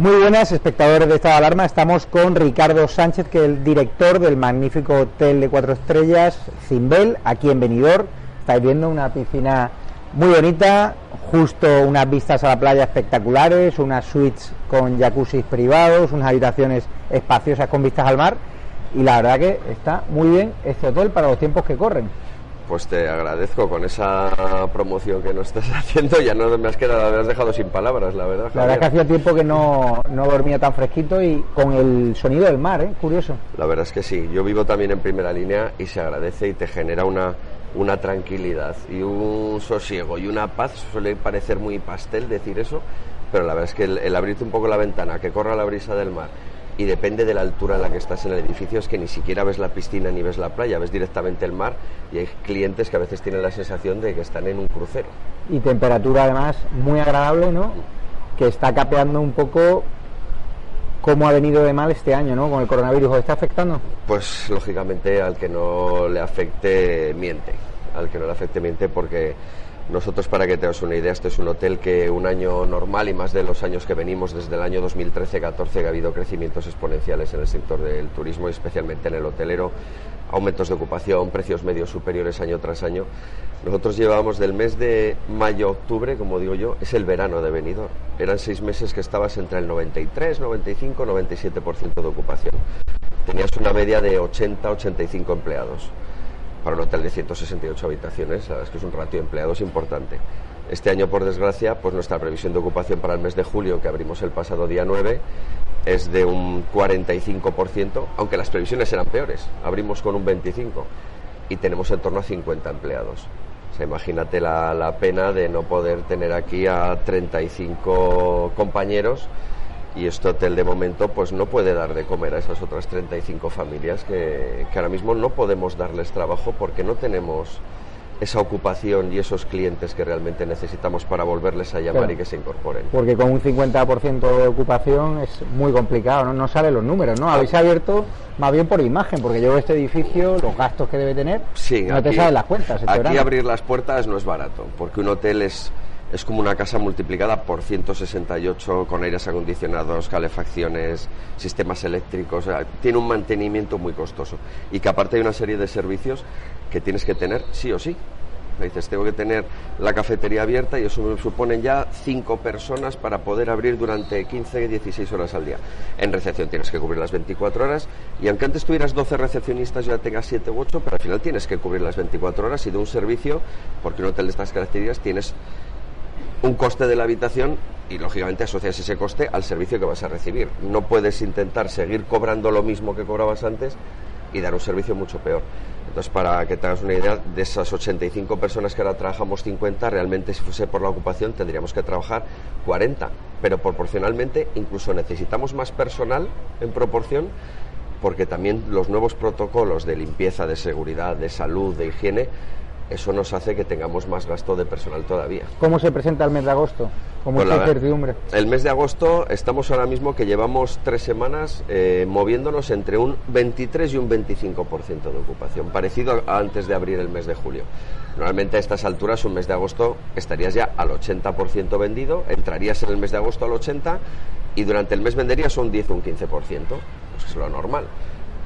Muy buenas, espectadores de esta alarma. Estamos con Ricardo Sánchez, que es el director del magnífico hotel de cuatro estrellas, Cimbel, aquí en Benidorm. Estáis viendo una piscina muy bonita, justo unas vistas a la playa espectaculares, unas suites con jacuzzis privados, unas habitaciones espaciosas con vistas al mar. Y la verdad que está muy bien este hotel para los tiempos que corren. Pues te agradezco con esa promoción que nos estás haciendo. Ya no me has quedado, me has dejado sin palabras, la verdad. La verdad es que hacía tiempo que no, no dormía tan fresquito y con el sonido del mar, ¿eh? Curioso. La verdad es que sí. Yo vivo también en primera línea y se agradece y te genera una, una tranquilidad y un sosiego y una paz. Suele parecer muy pastel decir eso, pero la verdad es que el, el abrirte un poco la ventana, que corra la brisa del mar y depende de la altura en la que estás en el edificio, es que ni siquiera ves la piscina ni ves la playa, ves directamente el mar y hay clientes que a veces tienen la sensación de que están en un crucero. Y temperatura además muy agradable, ¿no? Que está capeando un poco cómo ha venido de mal este año, ¿no? Con el coronavirus, ¿os está afectando? Pues lógicamente al que no le afecte miente, al que no le afecte miente porque nosotros, para que te una idea, este es un hotel que un año normal y más de los años que venimos, desde el año 2013-14, que ha habido crecimientos exponenciales en el sector del turismo y especialmente en el hotelero, aumentos de ocupación, precios medios superiores año tras año. Nosotros llevábamos del mes de mayo-octubre, como digo yo, es el verano de Benidorm. Eran seis meses que estabas entre el 93, 95, 97% de ocupación. Tenías una media de 80-85 empleados para un hotel de 168 habitaciones, la verdad es que es un ratio de empleados importante. Este año, por desgracia, pues nuestra previsión de ocupación para el mes de julio, que abrimos el pasado día 9, es de un 45%, aunque las previsiones eran peores. Abrimos con un 25% y tenemos en torno a 50 empleados. O sea, imagínate la, la pena de no poder tener aquí a 35 compañeros y este hotel de momento pues no puede dar de comer a esas otras 35 familias que, que, ahora mismo no podemos darles trabajo porque no tenemos esa ocupación y esos clientes que realmente necesitamos para volverles a llamar Claro. y que se incorporen. Porque con un 50% de ocupación es muy complicado, ¿no? No salen los números, ¿no? Habéis abierto más bien por imagen, porque yo veo este edificio, los gastos que debe tener, Sí, no te aquí- salen las cuentas. este Aquí verano. abrir las puertas no es barato, porque un hotel es, es como una casa multiplicada por 168 con aires acondicionados, calefacciones, sistemas eléctricos. tiene un mantenimiento muy costoso. Y que aparte hay una serie de servicios que tienes que tener sí o sí. Me dices, tengo que tener la cafetería abierta y eso me suponen ya cinco personas para poder abrir durante 15, 16 horas al día. En recepción tienes que cubrir las 24 horas y aunque antes tuvieras 12 recepcionistas ya tengas 7 u 8, pero al final tienes que cubrir las 24 horas y de un servicio, porque un hotel de estas características tienes un coste de la habitación y lógicamente asocias ese coste al servicio que vas a recibir. No puedes intentar seguir cobrando lo mismo que cobrabas antes y dar un servicio mucho peor. Entonces, para que te hagas una idea, de esas 85 personas que ahora trabajamos 50, realmente si fuese por la ocupación tendríamos que trabajar 40, pero proporcionalmente incluso necesitamos más personal en proporción porque también los nuevos protocolos de limpieza, de seguridad, de salud, de higiene eso nos hace que tengamos más gasto de personal todavía. ¿Cómo se presenta el mes de agosto? ¿Cómo Pues mucha la- incertidumbre. El mes de agosto estamos ahora mismo que llevamos tres semanas eh, moviéndonos entre un 23 y un 25% de ocupación, parecido a antes de abrir el mes de julio. Normalmente a estas alturas, un mes de agosto, estarías ya al 80% vendido, entrarías en el mes de agosto al 80% y durante el mes venderías un 10 o un 15%, pues es lo normal.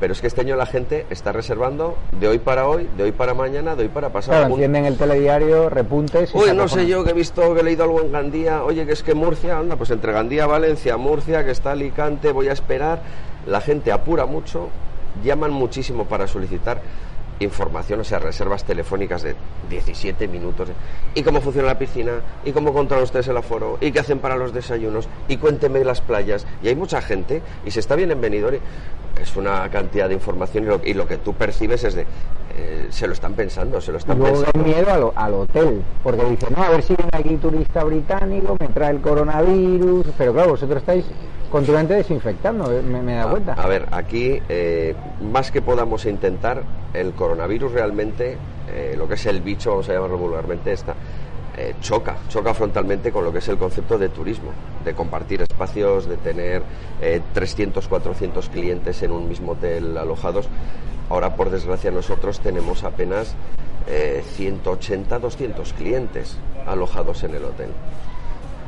Pero es que este año la gente está reservando de hoy para hoy, de hoy para mañana, de hoy para pasado. Claro, encienden el telediario, repuntes. y Uy, no sé yo que he visto que he leído algo en Gandía. Oye, que es que Murcia, anda, pues entre Gandía, Valencia, Murcia, que está Alicante, voy a esperar. La gente apura mucho, llaman muchísimo para solicitar información, o sea, reservas telefónicas de 17 minutos. ¿Y cómo funciona la piscina? ¿Y cómo controlan ustedes el aforo? ¿Y qué hacen para los desayunos? ¿Y cuénteme las playas? Y hay mucha gente, y se está bien en Benidorm, es una cantidad de información y lo, y lo que tú percibes es de, eh, se lo están pensando, se lo están pensando. miedo al, al hotel, porque dicen, no, a ver si viene aquí turista británico, me trae el coronavirus, pero claro, vosotros estáis continuamente desinfectando, eh, me, me da A- cuenta. A, ver, aquí, eh, más que podamos intentar, el coronavirus realmente, eh, lo que es el bicho, vamos a llamarlo vulgarmente, está, eh, choca, choca frontalmente con lo que es el concepto de turismo, de compartir espacios, de tener eh, 300, 400 clientes en un mismo hotel alojados. Ahora, por desgracia, nosotros tenemos apenas eh, 180, 200 clientes alojados en el hotel.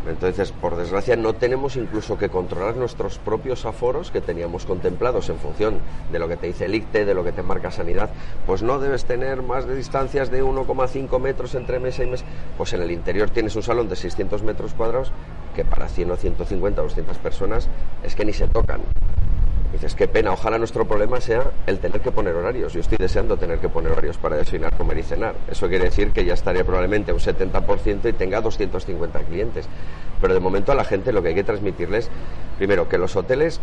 Entonces, por desgracia, no tenemos incluso que controlar nuestros propios aforos que teníamos contemplados en función de lo que te dice el ICTE, de lo que te marca Sanidad. Pues no debes tener más de distancias de 1,5 metros entre mesa y mesa. Pues en el interior tienes un salón de 600 metros cuadrados que para 100 o 150 o 200 personas es que ni se tocan. Dices, qué pena, ojalá nuestro problema sea el tener que poner horarios. Yo estoy deseando tener que poner horarios para desayunar, comer y cenar. Eso quiere decir que ya estaría probablemente un 70% y tenga 250 clientes. Pero de momento a la gente lo que hay que transmitirles, primero, que los hoteles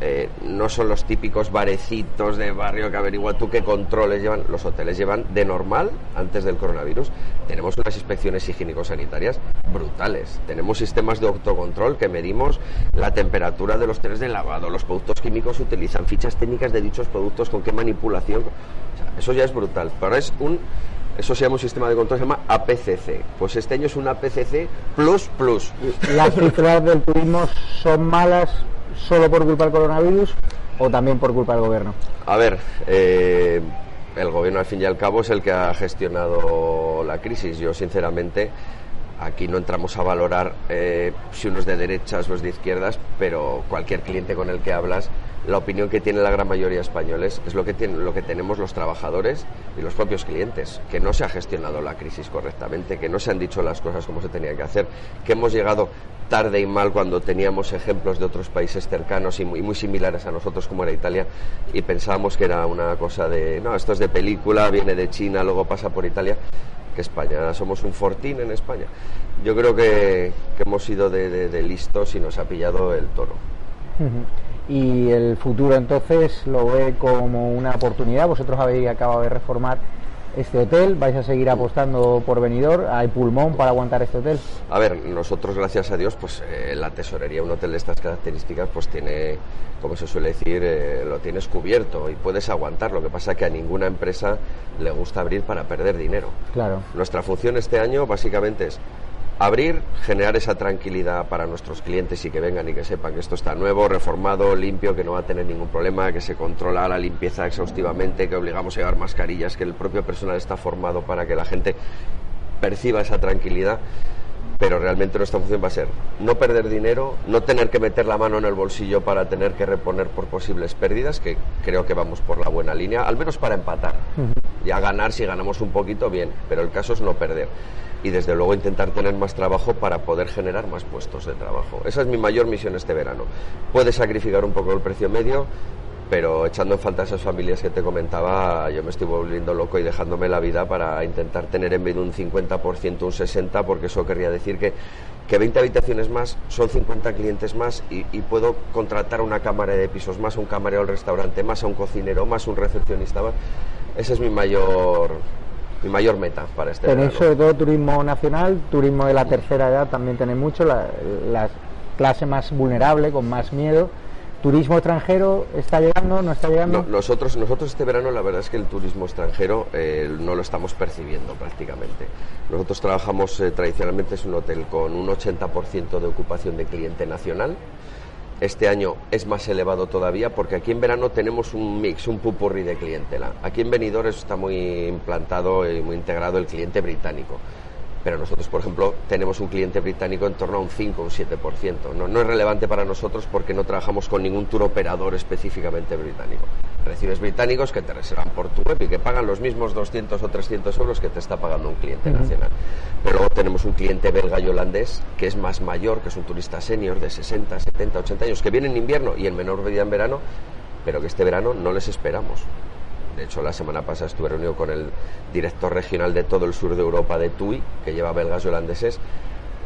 eh, no son los típicos barecitos de barrio que averigua tú qué controles llevan. Los hoteles llevan de normal, antes del coronavirus, tenemos unas inspecciones higiénico-sanitarias brutales. Tenemos sistemas de autocontrol que medimos la temperatura de los trenes de lavado, los productos químicos utilizan, fichas técnicas de dichos productos, con qué manipulación. Eso ya es brutal. Pero es un eso se llama un sistema de control, se llama APCC. Pues este año es un APCC plus plus. ¿Las cifras del turismo son malas solo por culpa del coronavirus o también por culpa del gobierno? A ver, eh, el gobierno al fin y al cabo es el que ha gestionado la crisis. Yo sinceramente aquí no entramos a valorar eh, si uno es de derechas o es de izquierdas, pero cualquier cliente con el que hablas, la opinión que tiene la gran mayoría de españoles es lo que, tiene, lo que tenemos los trabajadores y los propios clientes, que no se ha gestionado la crisis correctamente, que no se han dicho las cosas como se tenía que hacer, que hemos llegado tarde y mal cuando teníamos ejemplos de otros países cercanos y muy similares a nosotros como era Italia y pensábamos que era una cosa de, no, esto es de película, viene de China, luego pasa por Italia, que España, somos un fortín en España. Yo creo que, hemos sido de, de listos y nos ha pillado el toro. Y el futuro entonces lo ve como una oportunidad. Vosotros habéis acabado de reformar este hotel, vais a seguir apostando por venidor, hay pulmón para aguantar este hotel. A ver, nosotros gracias a Dios, pues eh, la tesorería, un hotel de estas características, pues tiene, como se suele decir, eh, lo tienes cubierto y puedes aguantar. Lo que pasa que a ninguna empresa le gusta abrir para perder dinero. Claro. Nuestra función este año básicamente es abrir, generar esa tranquilidad para nuestros clientes y que vengan y que sepan que esto está nuevo, reformado, limpio, que no va a tener ningún problema, que se controla la limpieza exhaustivamente, que obligamos a llevar mascarillas, que el propio personal está formado para que la gente perciba esa tranquilidad. Pero realmente nuestra función va a ser no perder dinero, no tener que meter la mano en el bolsillo para tener que reponer por posibles pérdidas, que creo que vamos por la buena línea, al menos para empatar. Uh -huh. Ya ganar, si ganamos un poquito, bien, pero el caso es no perder y desde luego intentar tener más trabajo para poder generar más puestos de trabajo. Esa es mi mayor misión este verano. Puede sacrificar un poco el precio medio, pero echando en falta esas familias que te comentaba, yo me estoy volviendo loco y dejándome la vida para intentar tener en vez de un 50% un 60%, porque eso querría decir que, que 20 habitaciones más son 50 clientes más y, y, puedo contratar una cámara de pisos más, un camarero al restaurante más, a un cocinero más, un recepcionista más. Ese es mi mayor mi mayor meta para este Tenéis sobre todo turismo nacional, turismo de la tercera edad también tenéis mucho, la, la clase más vulnerable, con más miedo. ¿Turismo extranjero está llegando, no está llegando? nosotros, nosotros este verano la verdad es que el turismo extranjero eh, no lo estamos percibiendo prácticamente. Nosotros trabajamos eh, tradicionalmente, es un hotel con un 80% de ocupación de cliente nacional. Este año es más elevado todavía porque aquí en verano tenemos un mix, un pupurri de clientela. Aquí en Benidorm está muy implantado y muy integrado el cliente británico pero nosotros, por ejemplo, tenemos un cliente británico en torno a un 5 o un 7%. No, no es relevante para nosotros porque no trabajamos con ningún tour operador específicamente británico. Recibes británicos que te reservan por tu web y que pagan los mismos 200 o 300 euros que te está pagando un cliente nacional. Pero luego tenemos un cliente belga y holandés que es más mayor, que es un turista senior de 60, 70, 80 años, que viene en invierno y en menor medida en verano, pero que este verano no les esperamos. De hecho, la semana pasada estuve reunido con el director regional de todo el sur de Europa de TUI, que lleva belgas y holandeses,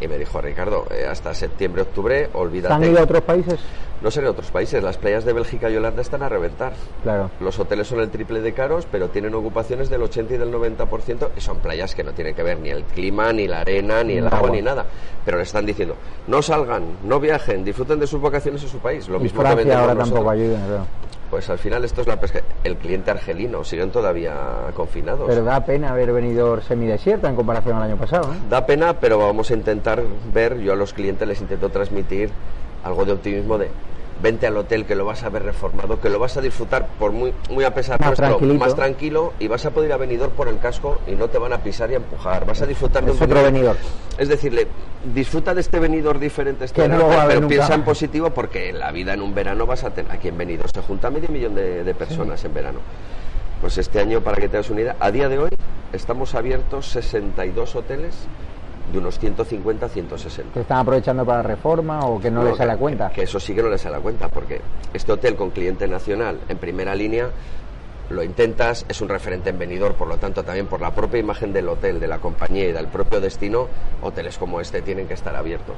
y me dijo, Ricardo, eh, hasta septiembre, octubre, olvídate. ¿Han ido a otros países? No sé en otros países. Las playas de Bélgica y Holanda están a reventar. Claro. Los hoteles son el triple de caros, pero tienen ocupaciones del 80 y del 90%, y son playas que no tienen que ver ni el clima, ni la arena, ni el agua, ni nada. Pero le están diciendo, no salgan, no viajen, disfruten de sus vacaciones en su país. Lo mismo Francia que ahora tampoco ayuda, pues al final esto es la pesca. El cliente argelino, siguen todavía confinados. Pero da pena haber venido semidesierta en comparación al año pasado. ¿eh? Da pena, pero vamos a intentar ver, yo a los clientes les intento transmitir algo de optimismo de vente al hotel que lo vas a ver reformado, que lo vas a disfrutar por muy, muy a pesar más nuestro, más tranquilo y vas a poder ir a venidor por el casco y no te van a pisar y a empujar. Vas a disfrutar de un otro venidor. Es decirle, disfruta de este venidor diferente este verano, pero piensa en positivo porque en la vida en un verano vas a tener aquí en venidor se junta medio millón de, personas en verano. Pues este año, para que te das una idea, a día de hoy estamos abiertos 62 hoteles de unos 150 160. ¿Que están aprovechando para reforma o que no, les sale a cuenta? Que, eso sí que no les sale a cuenta, porque este hotel con cliente nacional en primera línea lo intentas, es un referente en venidor, por lo tanto también por la propia imagen del hotel, de la compañía y del propio destino, hoteles como este tienen que estar abiertos.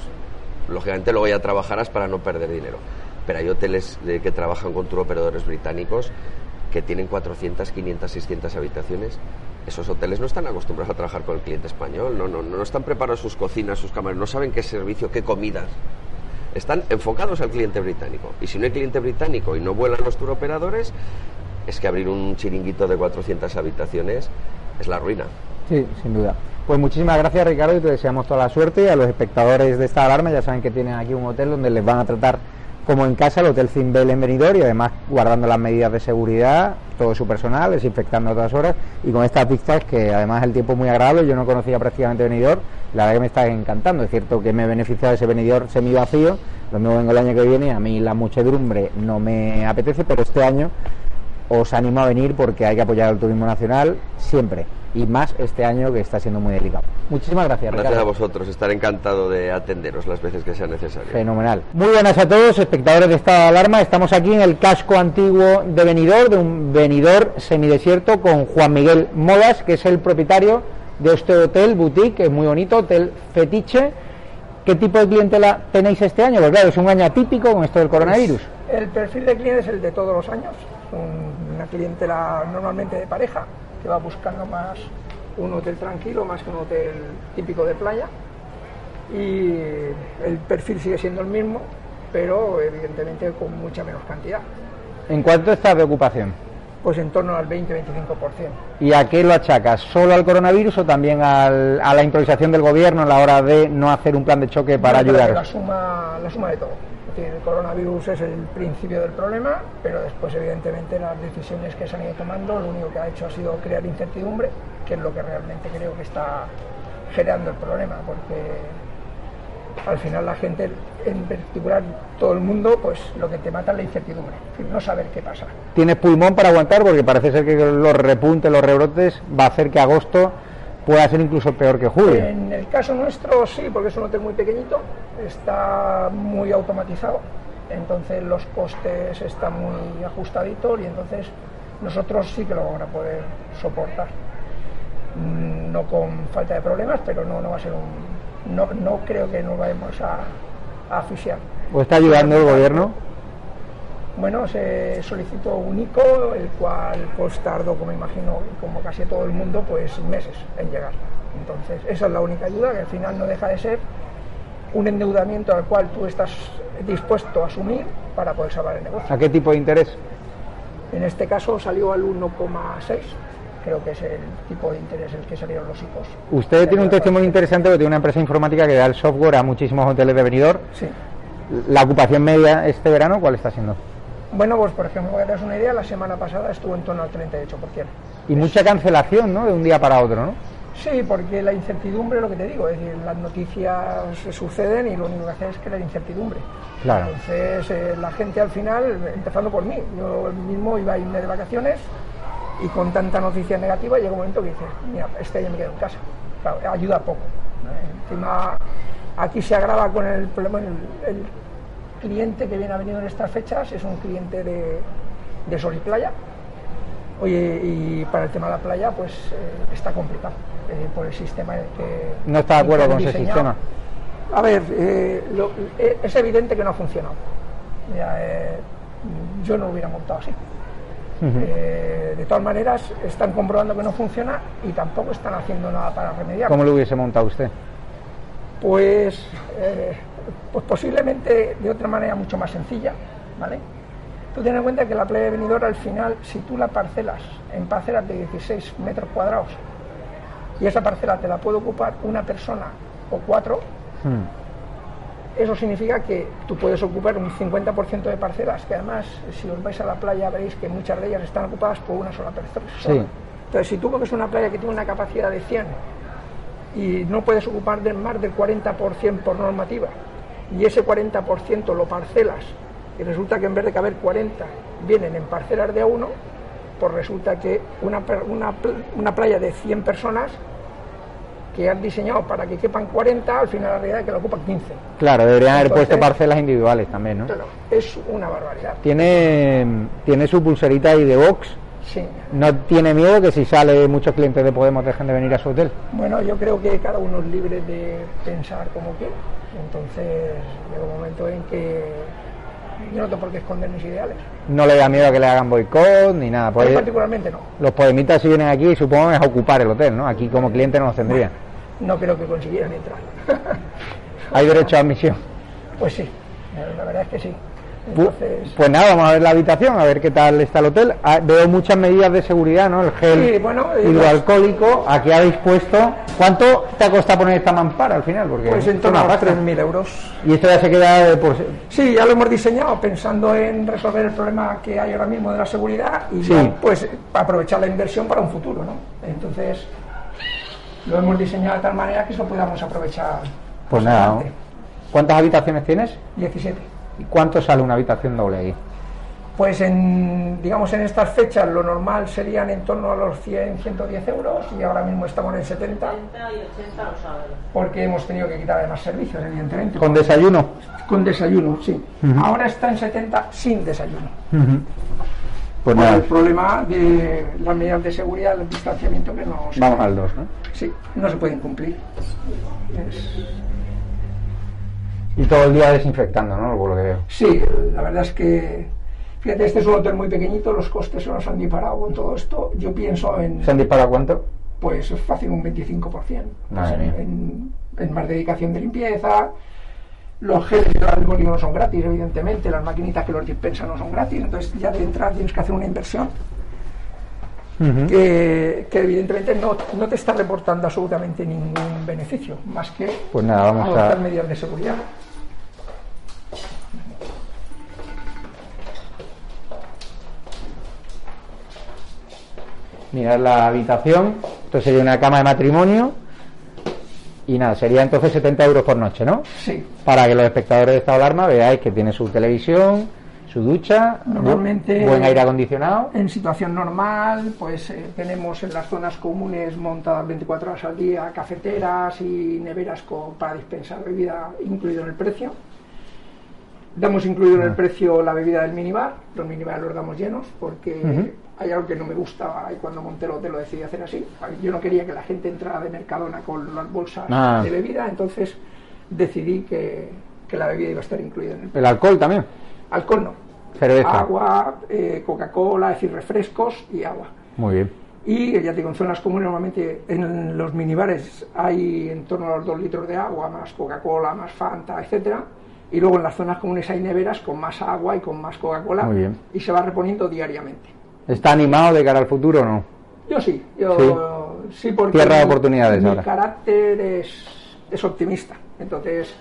Lógicamente luego ya trabajarás para no perder dinero, pero hay hoteles que trabajan con tour operadores británicos que tienen 400, 500, 600 habitaciones esos hoteles no están acostumbrados a trabajar con el cliente español, no, no, no están preparados sus cocinas, sus cámaras, no saben qué servicio, qué comidas. Están enfocados al cliente británico. Y si no hay cliente británico y no vuelan los turoperadores, es que abrir un chiringuito de 400 habitaciones es la ruina. Sí, sin duda. Pues muchísimas gracias Ricardo y te deseamos toda la suerte. Y a los espectadores de esta alarma ya saben que tienen aquí un hotel donde les van a tratar como en casa el Hotel Cimbel en Benidorm y además guardando las medidas de seguridad, todo su personal, desinfectando a todas horas y con estas vistas que además el tiempo es muy agradable, yo no conocía prácticamente Benidorm, la verdad que me está encantando, es cierto que me he beneficiado de ese Benidorm semi vacío, lo mismo vengo el año que viene, a mí la muchedumbre no me apetece, pero este año os animo a venir porque hay que apoyar al turismo nacional siempre y más este año que está siendo muy delicado. Muchísimas gracias. Gracias a vosotros, estar encantado de atenderos las veces que sea necesario. Fenomenal. Muy buenas a todos, espectadores de esta alarma. Estamos aquí en el casco antiguo de Benidorm, de un Benidorm semidesierto con Juan Miguel Molas, que es el propietario de este hotel boutique, que es muy bonito, hotel fetiche. ¿Qué tipo de clientela tenéis este año? Pues claro, es un año atípico con esto del coronavirus. el perfil de cliente es el de todos los años, una clientela normalmente de pareja, que va buscando más un hotel tranquilo, más que un hotel típico de playa. Y el perfil sigue siendo el mismo, pero evidentemente con mucha menos cantidad. ¿En cuánto está de ocupación? Pues en torno al 20-25%. ¿Y a qué lo achacas? ¿Solo al coronavirus o también a la improvisación del gobierno a la hora de no hacer un plan de choque para ayudar? La suma, la suma de todo el coronavirus es el principio del problema, pero después evidentemente las decisiones que se han ido tomando lo único que ha hecho ha sido crear incertidumbre, que es lo que realmente creo que está generando el problema, porque al final la gente, en particular todo el mundo, pues lo que te mata es la incertidumbre, no saber qué pasa. ¿Tienes pulmón para aguantar? Porque parece ser que los repuntes, los rebrotes, va a hacer que agosto pueda ser incluso peor que julio. En el caso nuestro sí, porque es un hotel muy pequeñito, está muy automatizado, entonces los costes están muy ajustaditos y entonces nosotros sí que lo vamos a poder soportar. Mm, no con falta de problemas, pero no, no va a ser un. No, no creo que nos vayamos a, a asfixiar. ¿O está ayudando el gobierno? Bueno, se solicitó un ICO, el cual pues tardó, como imagino, como casi todo el mundo, pues meses en llegar. Entonces, esa es la única ayuda, que al final no deja de ser un endeudamiento al cual tú estás dispuesto a asumir para poder salvar el negocio. ¿A qué tipo de interés? En este caso salió al 1,6, creo que es el tipo de interés el que salieron los hijos. Usted tiene un testimonio interesante porque tiene una empresa informática que da el software a muchísimos hoteles de Benidorm. Sí. ¿La ocupación media este verano cuál está siendo? Bueno, pues por ejemplo, para que te hagas una idea, la semana pasada estuvo en torno al 38%. Y mucha cancelación, ¿no? De un día para otro, ¿no? Sí, porque la incertidumbre, lo que te digo, es decir, las noticias suceden y lo único que hace es crear incertidumbre. Claro. Entonces, eh, la gente al final, empezando por mí, yo mismo iba a irme de vacaciones y con tanta noticia negativa llega un momento que dices, mira, este año me quedo en casa. Claro, ayuda poco. ¿no? Encima, aquí se agrava con el problema, el, el cliente que viene ha venido en estas fechas es un cliente de, de sol y playa. Oye, y para el tema de la playa, pues eh, está complicado eh, por el sistema en el que. No está de acuerdo con ese diseñado. sistema. A ver, eh, lo- es evidente que no ha funcionado. Yo no lo hubiera montado así. De todas maneras, están comprobando que no funciona y tampoco están haciendo nada para remediarlo. ¿Cómo lo hubiese montado usted? Pues, pues posiblemente de otra manera mucho más sencilla, ¿vale? Tú ten en cuenta que la playa de Benidorm al final, si tú la parcelas en parcelas de 16 metros cuadrados y esa parcela te la puede ocupar una persona o cuatro, eso significa que tú puedes ocupar un 50% de parcelas, que además, si os vais a la playa, veréis que muchas de ellas están ocupadas por una sola persona. Sí. Entonces, si tú coges una playa que tiene una capacidad de 100 y no puedes ocupar de más del 40% por normativa, y ese 40% lo parcelas, y resulta que en vez de caber 40 vienen en parcelas de a uno, pues resulta que una, una, una playa de 100 personas que han diseñado para que quepan 40, al final la realidad es que lo ocupan 15. Claro, deberían haber puesto parcelas individuales también, ¿no? Claro, es una barbaridad. Tiene, tiene su pulserita ahí de Vox. Sí. ¿No tiene miedo que si sale muchos clientes de Podemos dejen de venir a su hotel? Bueno, yo creo que cada uno es libre de pensar como quiera. Entonces llega un momento en que yo no tengo por qué esconder mis ideales. No le da miedo a que le hagan boicot ni nada. Pues particularmente no. los podemitas si vienen aquí supongo es a ocupar el hotel, ¿no? Aquí como cliente no los tendrían. No creo que consiguieran entrar. Hay derecho a admisión. pues sí, la verdad es que sí. Entonces, Pues nada, vamos a ver la habitación, a ver qué tal está el hotel. Ah, veo muchas medidas de seguridad, ¿no? El gel Sí, bueno, eh, hidroalcohólico. Aquí habéis puesto. ¿Cuánto te ha costado poner esta mampara al final? Porque pues en torno no a los pasta. 3.000 euros. Y esto ya se queda de por. Sí, ya lo hemos diseñado pensando en resolver el problema que hay ahora mismo de la seguridad y Sí. ya, pues aprovechar la inversión para un futuro, ¿no? Entonces lo hemos diseñado de tal manera que eso podamos aprovechar. Pues nada. ¿Cuántas habitaciones tienes? 17. ¿Y cuánto sale una habitación doble aquí? Pues en, digamos en estas fechas lo normal serían en torno a los 100, 110 euros y ahora mismo estamos en 70 70 y 80 los sábados. porque hemos tenido que quitar además servicios, evidentemente. ¿Con desayuno? Con desayuno, sí. Ahora está en 70 sin desayuno. Pues nada, el problema de las medidas de seguridad, el distanciamiento que no se, vamos al 2, ¿no? sí, no se pueden cumplir. Es- Y todo el día desinfectando, ¿no? Por lo que veo. sí, la verdad es que, fíjate, este es un hotel muy pequeñito, los costes se nos han disparado con todo esto. Yo pienso en, ¿Se han disparado cuánto? pues es fácil un 25%. Madre Pues, mía. en, en más dedicación de limpieza, los geles hidroalcohólicos no son gratis, evidentemente, las maquinitas que los dispensan no son gratis, entonces ya de entrada tienes que hacer una inversión que, que evidentemente no, no te está reportando absolutamente ningún beneficio, más que Pues nada, vamos a- adoptar medidas de seguridad. Mirad la habitación. Esto sería una cama de matrimonio. Y nada, sería entonces 70 euros por noche, ¿no? Sí, Para que los espectadores de esta alarma veáis que tiene su televisión, su ducha, Normalmente- buen aire acondicionado. En situación normal, pues eh, tenemos en las zonas comunes montadas 24 horas al día cafeteras y neveras con- para dispensar bebida incluido en el precio. Damos incluido en el precio la bebida del minibar, los minibar los damos llenos porque hay algo que no me gusta y cuando monté el hotel lo decidí hacer así. Yo no quería que la gente entrara de Mercadona con las bolsas Ah. de bebida, entonces decidí que, que la bebida iba a estar incluida en el. El alcohol también. Alcohol no, Cerveza. agua, eh, Coca-Cola, es decir, refrescos y agua. Muy bien. Y ya te digo, en zonas comunes normalmente en los minibares hay en torno a los 2 litros de agua, más Coca-Cola, más Fanta, etcétera. y luego en las zonas comunes hay neveras con más agua y con más Coca-Cola Muy bien. y se va reponiendo diariamente. ¿Está animado de cara al futuro o no? Yo sí, yo sí, porque Tierra de oportunidades mi ahora. carácter es, es optimista, entonces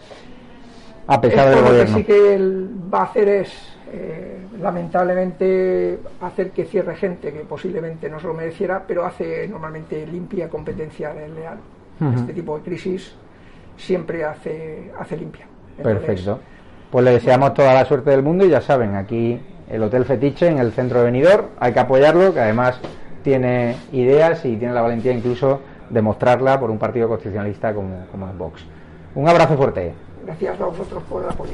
A pesar del lo gobierno. que sí que él va a hacer es, eh, lamentablemente, hacer que cierre gente que posiblemente no se lo mereciera, pero hace normalmente limpia competencia. Ujú. Este tipo de crisis siempre hace, hace limpia. Entonces, Perfecto. Pues le deseamos toda la suerte del mundo y ya saben, aquí el Hotel Fetiche en el centro de Benidorm, hay que apoyarlo, que además tiene ideas y tiene la valentía incluso de mostrarla por un partido constitucionalista como, como es Vox. Un abrazo fuerte. Gracias a vosotros por el apoyo.